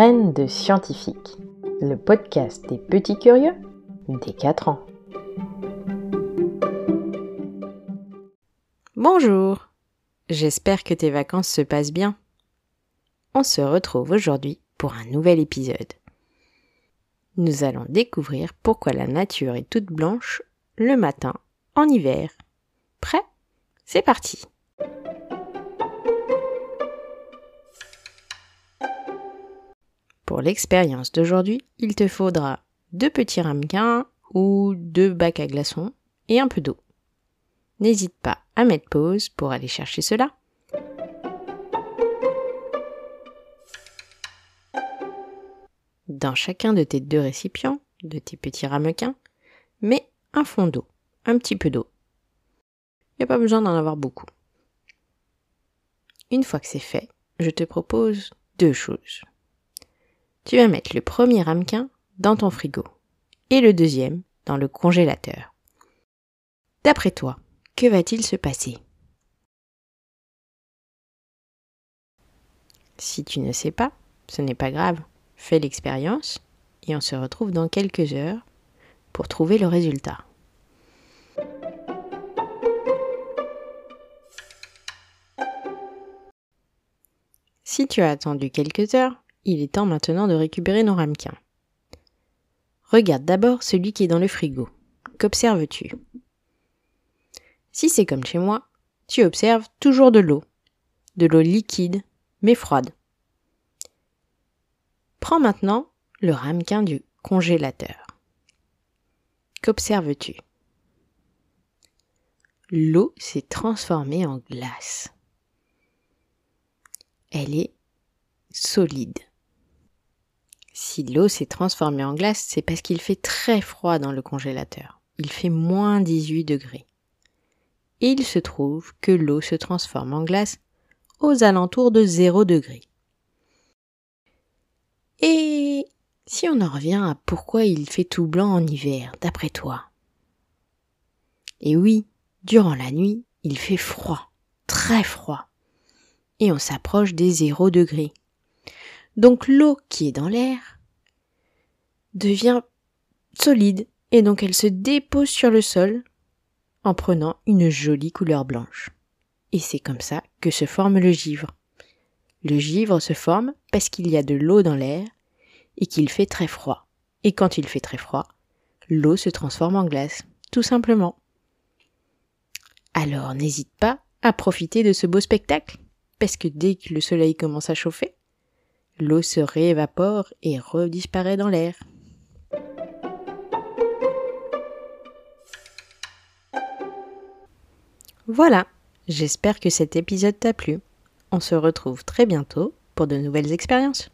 De scientifique, le podcast des petits curieux des 4 ans. Bonjour, j'espère que tes vacances se passent bien. On se retrouve aujourd'hui pour un nouvel épisode. Nous allons découvrir pourquoi la nature est toute blanche le matin en hiver. Prêt? C'est parti Pour l'expérience d'aujourd'hui, il te faudra deux petits ramequins ou deux bacs à glaçons et un peu d'eau. N'hésite pas à mettre pause pour aller chercher cela. Dans chacun de tes deux récipients, de tes petits ramequins, mets un fond d'eau, un petit peu d'eau. Il n'y a pas besoin d'en avoir beaucoup. Une fois que c'est fait, je te propose deux choses tu vas mettre le premier ramequin dans ton frigo et le deuxième dans le congélateur. D'après toi, que va-t-il se passer? Si tu ne sais pas, ce n'est pas grave, fais l'expérience et on se retrouve dans quelques heures pour trouver le résultat. Si tu as attendu quelques heures, il est temps maintenant de récupérer nos ramequins. Regarde d'abord celui qui est dans le frigo. Qu'observes-tu? Si c'est comme chez moi, tu observes toujours de l'eau. De l'eau liquide, mais froide. Prends maintenant le ramequin du congélateur. Qu'observes-tu? L'eau s'est transformée en glace. Elle est solide. Si l'eau s'est transformée en glace, c'est parce qu'il fait très froid dans le congélateur. Il fait moins 18 degrés. Et il se trouve que l'eau se transforme en glace aux alentours de 0 degrés. Et si on en revient à pourquoi il fait tout blanc en hiver, d'après toi? Et oui, durant la nuit, il fait froid, très froid. Et on s'approche des 0 degrés. Donc l'eau qui est dans l'air devient solide et donc elle se dépose sur le sol en prenant une jolie couleur blanche. Et c'est comme ça que se forme le givre. Le givre se forme parce qu'il y a de l'eau dans l'air et qu'il fait très froid. Et quand il fait très froid, l'eau se transforme en glace, tout simplement. Alors n'hésite pas à profiter de ce beau spectacle, parce que dès que le soleil commence à chauffer, l'eau se réévapore et redisparaît dans l'air. Voilà, j'espère que cet épisode t'a plu. On se retrouve très bientôt pour de nouvelles expériences.